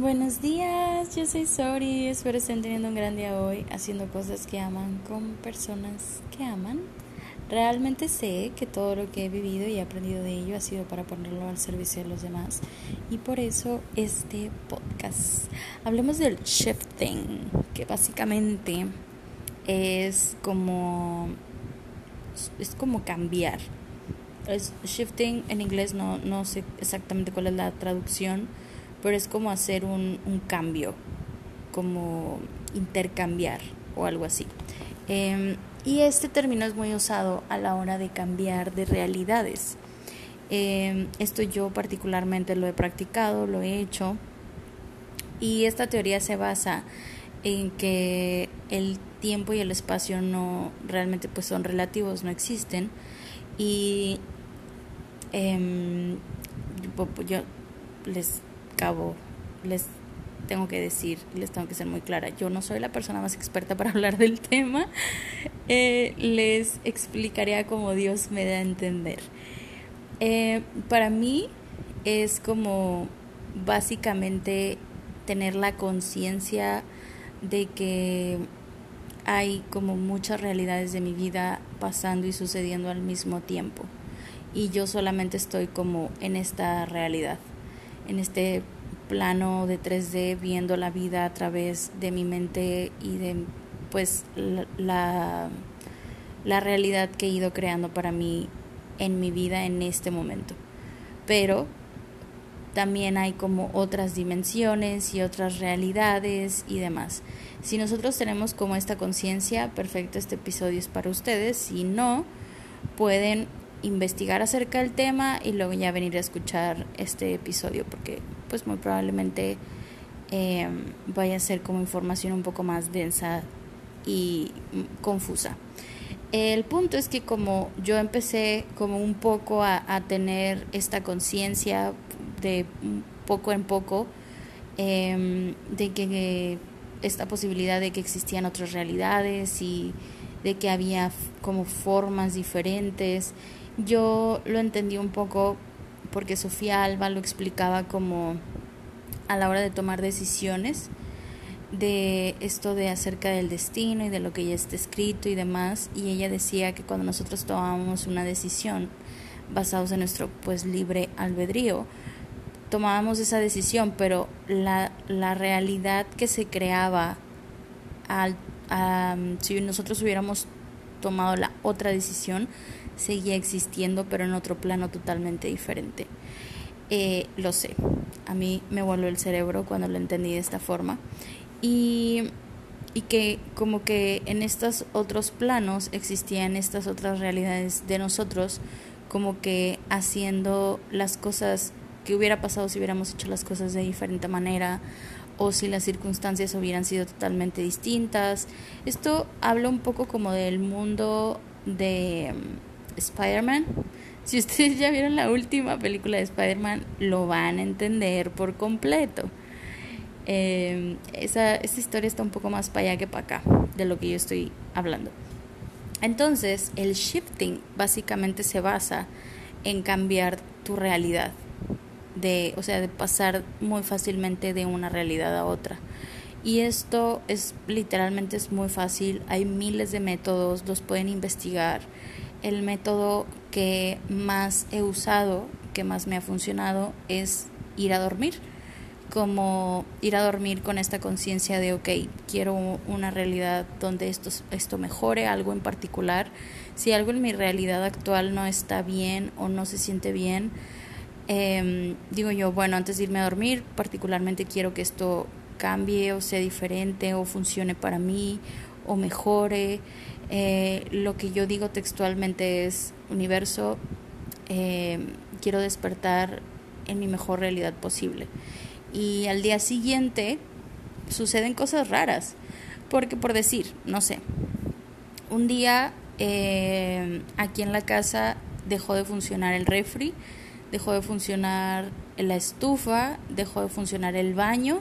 Buenos días, yo soy Sori, espero estén teniendo un gran día hoy haciendo cosas que aman con personas que aman. Realmente sé que todo lo que he vivido y aprendido de ello ha sido para ponerlo al servicio de los demás y por eso este podcast. Hablemos del shifting, que básicamente es como es como cambiar. Es shifting en inglés no no sé exactamente cuál es la traducción pero es como hacer un, un cambio, como intercambiar o algo así. Em, y este término es muy usado a la hora de cambiar de realidades. Eh, esto yo particularmente lo he practicado, lo he hecho. Y esta teoría se basa en que el tiempo y el espacio no realmente pues son relativos, no existen. Y eh, yo les cabo, les tengo que decir, les tengo que ser muy clara, yo no soy la persona más experta para hablar del tema, eh, les explicaría como Dios me da a entender. Eh, para mí es como básicamente tener la conciencia de que hay como muchas realidades de mi vida pasando y sucediendo al mismo tiempo y yo solamente estoy como en esta realidad en este plano de 3D viendo la vida a través de mi mente y de pues la, la, realidad que he ido creando para mí en mi vida en este momento. Pero también hay como otras dimensiones y otras realidades y demás. Si nosotros tenemos como esta conciencia, perfecto, este episodio es para ustedes. Si no, pueden investigar acerca del tema y luego ya venir a escuchar este episodio porque pues muy probablemente eh, vaya a ser como información un poco más densa y confusa. El punto es que como yo empecé como un poco a, tener esta conciencia de poco en poco em, de que esta posibilidad de que existían otras realidades y de que había como formas diferentes yo lo entendí un poco porque Sofía Alba lo explicaba como a la hora de tomar decisiones de esto de acerca del destino y de lo que ya está escrito y demás y ella decía que cuando nosotros tomábamos una decisión basados en nuestro pues libre albedrío tomábamos esa decisión pero la, la realidad que se creaba al, si nosotros hubiéramos tomado la otra decisión seguía existiendo, pero en otro plano totalmente diferente. Eh, lo sé, a mí me volvió el cerebro cuando lo entendí de esta forma. Y, y que como que en estos otros planos existían estas otras realidades de nosotros, como que haciendo las cosas que hubiera pasado si hubiéramos hecho las cosas de diferente manera o si las circunstancias hubieran sido totalmente distintas. Esto habla un poco como del mundo de Spider-Man. Si ustedes ya vieron la última película de Spider-Man, lo van a entender por completo. Eh, esa, esa historia está un poco más para allá que para acá de lo que yo estoy hablando. Entonces, el shifting básicamente se basa en cambiar tu realidad, de, o sea, de pasar muy fácilmente de una realidad a otra. Y esto es literalmente es muy fácil, hay miles de métodos, los pueden investigar el método que más he usado, que más me ha funcionado, es ir a dormir. Como ir a dormir con esta conciencia de, ok, quiero una realidad donde esto, esto mejore, algo en particular. Si algo en mi realidad actual no está bien o no se siente bien, em, digo yo, bueno, antes de irme a dormir, particularmente quiero que esto cambie o sea diferente o funcione para mí o mejore. Eh, lo que yo digo textualmente es, universo, eh, quiero despertar en mi mejor realidad posible. Y al día siguiente suceden cosas raras, porque por decir, no sé, un día eh, aquí en la casa dejó de funcionar el refri, dejó de funcionar la estufa, dejó de funcionar el baño,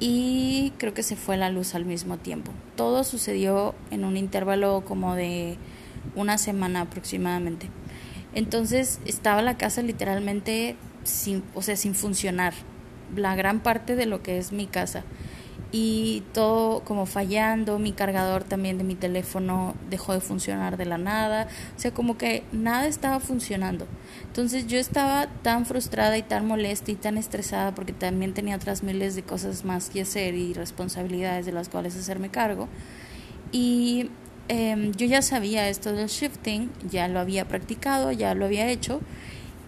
y creo que se fue la luz al mismo tiempo. Todo sucedió en un intervalo como de una semana aproximadamente. Entonces estaba la casa literalmente sin, o sea, sin funcionar. la gran parte de lo que es mi casa y todo como fallando, mi cargador también de mi teléfono dejó de funcionar de la nada, o sea, como que nada estaba funcionando. Entonces yo estaba tan frustrada y tan molesta y tan estresada porque también tenía otras miles de cosas más que hacer y responsabilidades de las cuales hacerme cargo. Y em, yo ya sabía esto del shifting, ya lo había practicado, ya lo había hecho.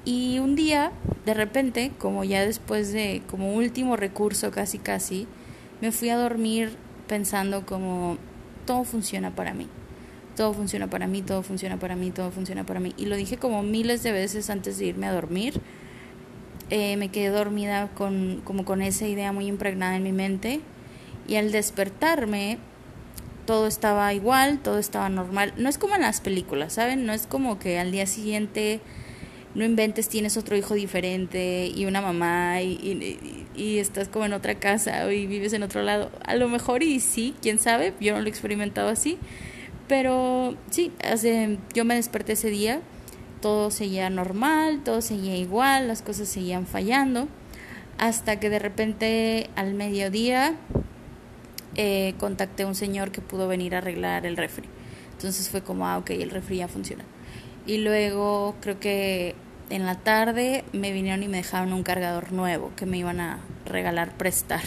Y un día, de repente, como ya después de, como último recurso casi casi, me fui a dormir pensando como todo funciona para mí. Todo funciona para mí, todo funciona para mí, todo funciona para mí. Y lo dije como miles de veces antes de irme a dormir. Eh, me quedé dormida con, como con esa idea muy impregnada en mi mente. Y al despertarme, todo estaba igual, todo estaba normal. No es como en las películas, ¿saben? No es como que al día siguiente no inventes, tienes otro hijo diferente y una mamá y, estás como en otra casa y vives en otro lado. A lo mejor y sí, quién sabe, yo no lo he experimentado así, pero sí, hace, yo me desperté ese día, todo seguía normal, todo seguía igual, las cosas seguían fallando, hasta que de repente al mediodía eh, contacté a un señor que pudo venir a arreglar el refri. Entonces fue como, ah, ok, el refri ya funciona. Y luego creo que en la tarde me vinieron y me dejaron un cargador nuevo que me iban a regalar prestar.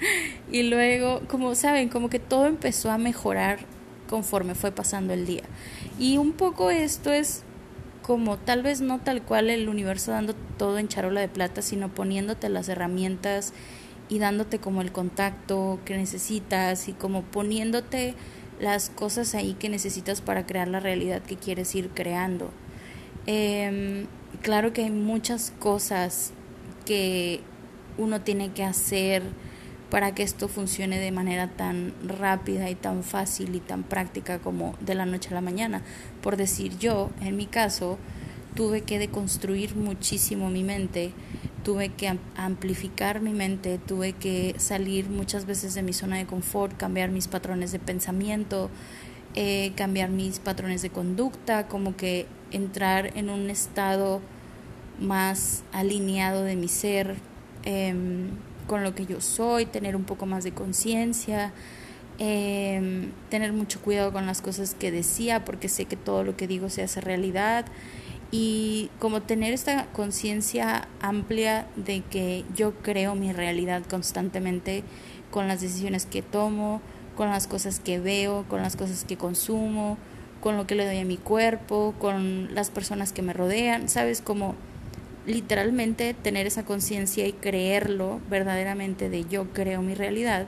y luego, como saben, como que todo empezó a mejorar conforme fue pasando el día. Y un poco esto es como tal vez no tal cual el universo dando todo en charola de plata, sino poniéndote las herramientas y dándote como el contacto que necesitas y como poniéndote las cosas ahí que necesitas para crear la realidad que quieres ir creando. Em, claro que hay muchas cosas que uno tiene que hacer para que esto funcione de manera tan rápida y tan fácil y tan práctica como de la noche a la mañana. Por decir yo, en mi caso, tuve que deconstruir muchísimo mi mente tuve que amplificar mi mente, tuve que salir muchas veces de mi zona de confort, cambiar mis patrones de pensamiento, eh, cambiar mis patrones de conducta, como que entrar en un estado más alineado de mi ser em, con lo que yo soy, tener un poco más de conciencia, em, tener mucho cuidado con las cosas que decía, porque sé que todo lo que digo se hace realidad y como tener esta conciencia amplia de que yo creo mi realidad constantemente con las decisiones que tomo, con las cosas que veo, con las cosas que consumo, con lo que le doy a mi cuerpo, con las personas que me rodean, ¿sabes? Como literalmente tener esa conciencia y creerlo verdaderamente de yo creo mi realidad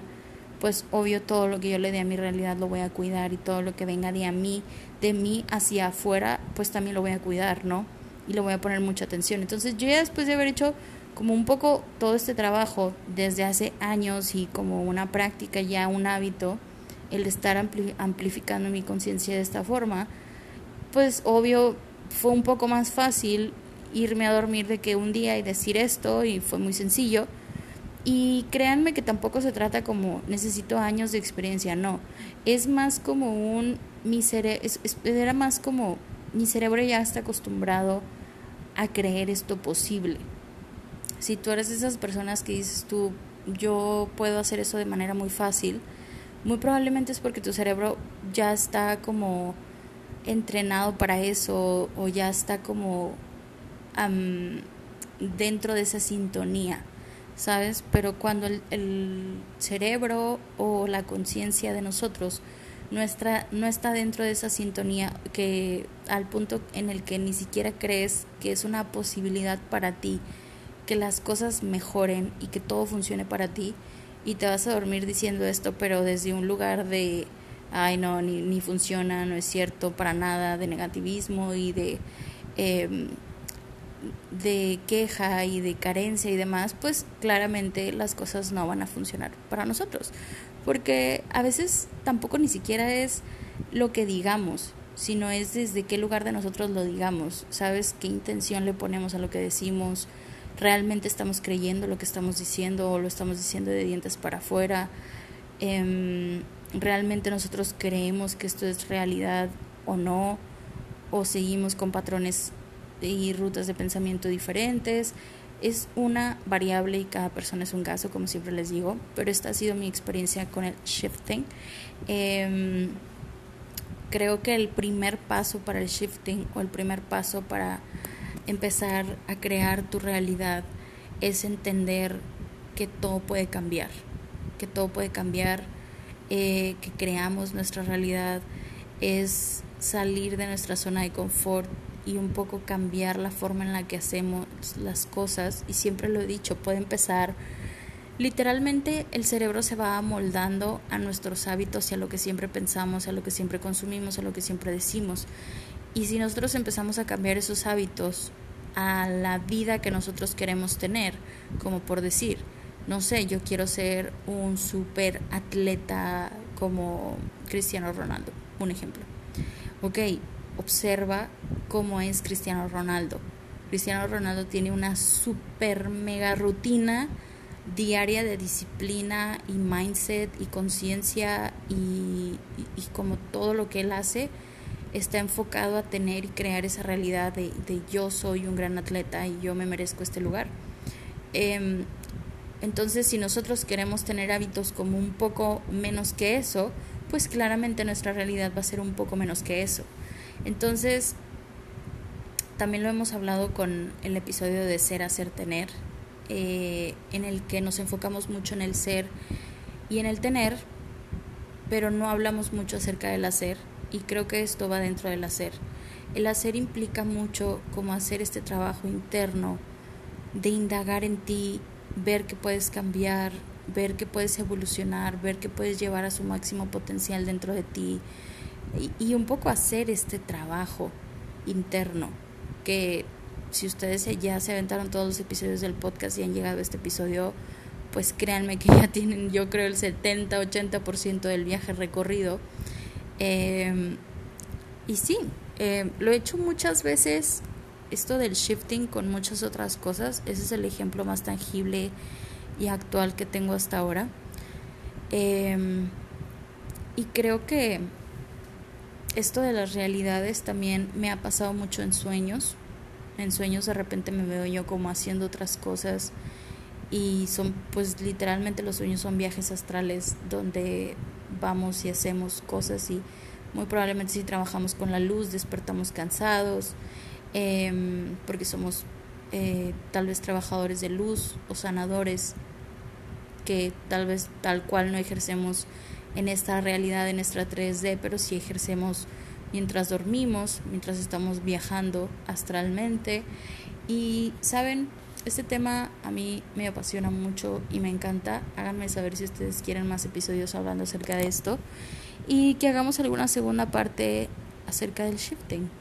pues obvio todo lo que yo le dé a mi realidad lo voy a cuidar y todo lo que venga de a mí, de mí hacia afuera, pues también lo voy a cuidar, ¿no? Y le voy a poner mucha atención. Entonces yo ya después de haber hecho como un poco todo este trabajo desde hace años y como una práctica ya, un hábito, el estar amplificando mi conciencia de esta forma, pues obvio fue un poco más fácil irme a dormir de que un día y decir esto y fue muy sencillo y créanme que tampoco se trata como necesito años de experiencia, no. Es más como un, mi era más como mi cerebro ya está acostumbrado a creer esto posible. Si tú eres de esas personas que dices tú, yo puedo hacer eso de manera muy fácil, muy probablemente es porque tu cerebro ya está como entrenado para eso o ya está como dentro de esa sintonía. ¿Sabes? Pero cuando el, cerebro o la conciencia de nosotros no está, no está dentro de esa sintonía que al punto en el que ni siquiera crees que es una posibilidad para ti, que las cosas mejoren y que todo funcione para ti, y te vas a dormir diciendo esto, pero desde un lugar de, ay no, ni, ni funciona, no es cierto, para nada, de negativismo y de... Eh, de queja y de carencia y demás, pues claramente las cosas no van a funcionar para nosotros. Porque a veces tampoco ni siquiera es lo que digamos, sino es desde qué lugar de nosotros lo digamos, ¿sabes? ¿Qué intención le ponemos a lo que decimos? ¿Realmente estamos creyendo lo que estamos diciendo o lo estamos diciendo de dientes para afuera? Em, ¿Realmente nosotros creemos que esto es realidad o no? ¿O seguimos con patrones y rutas de pensamiento diferentes. Es una variable y cada persona es un caso, como siempre les digo, pero esta ha sido mi experiencia con el shifting. Em, creo que el primer paso para el shifting o el primer paso para empezar a crear tu realidad es entender que todo puede cambiar, que todo puede cambiar, eh, que creamos nuestra realidad, es salir de nuestra zona de confort y un poco cambiar la forma en la que hacemos las cosas. Y siempre lo he dicho, puede empezar, literalmente el cerebro se va amoldando a nuestros hábitos y a lo que siempre pensamos, a lo que siempre consumimos, a lo que siempre decimos. Y si nosotros empezamos a cambiar esos hábitos a la vida que nosotros queremos tener, como por decir, no sé, yo quiero ser un super atleta como Cristiano Ronaldo, un ejemplo. Ok, observa cómo es Cristiano Ronaldo. Cristiano Ronaldo tiene una super mega rutina diaria de disciplina y mindset y conciencia y, como todo lo que él hace está enfocado a tener y crear esa realidad de, yo soy un gran atleta y yo me merezco este lugar. Em, entonces, si nosotros queremos tener hábitos como un poco menos que eso, pues claramente nuestra realidad va a ser un poco menos que eso. Entonces, también lo hemos hablado con el episodio de ser, hacer, tener, eh, en el que nos enfocamos mucho en el ser y en el tener, pero no hablamos mucho acerca del hacer y creo que esto va dentro del hacer. El hacer implica mucho como hacer este trabajo interno de indagar en ti, ver que puedes cambiar, ver que puedes evolucionar, ver que puedes llevar a su máximo potencial dentro de ti y, un poco hacer este trabajo interno que si ustedes ya se aventaron todos los episodios del podcast y han llegado a este episodio, pues créanme que ya tienen yo creo el 70-80% del viaje recorrido. Em, y sí, em, lo he hecho muchas veces, esto del shifting con muchas otras cosas, ese es el ejemplo más tangible y actual que tengo hasta ahora. Em, y creo que esto de las realidades también me ha pasado mucho en sueños. En sueños de repente me veo yo como haciendo otras cosas y son pues literalmente los sueños son viajes astrales donde vamos y hacemos cosas y muy probablemente si trabajamos con la luz despertamos cansados em, porque somos eh, tal vez trabajadores de luz o sanadores que tal vez tal cual no ejercemos en esta realidad, en nuestra 3D, pero sí ejercemos mientras dormimos, mientras estamos viajando astralmente. Y saben, este tema a mí me apasiona mucho y me encanta. Háganme saber si ustedes quieren más episodios hablando acerca de esto y que hagamos alguna segunda parte acerca del shifting.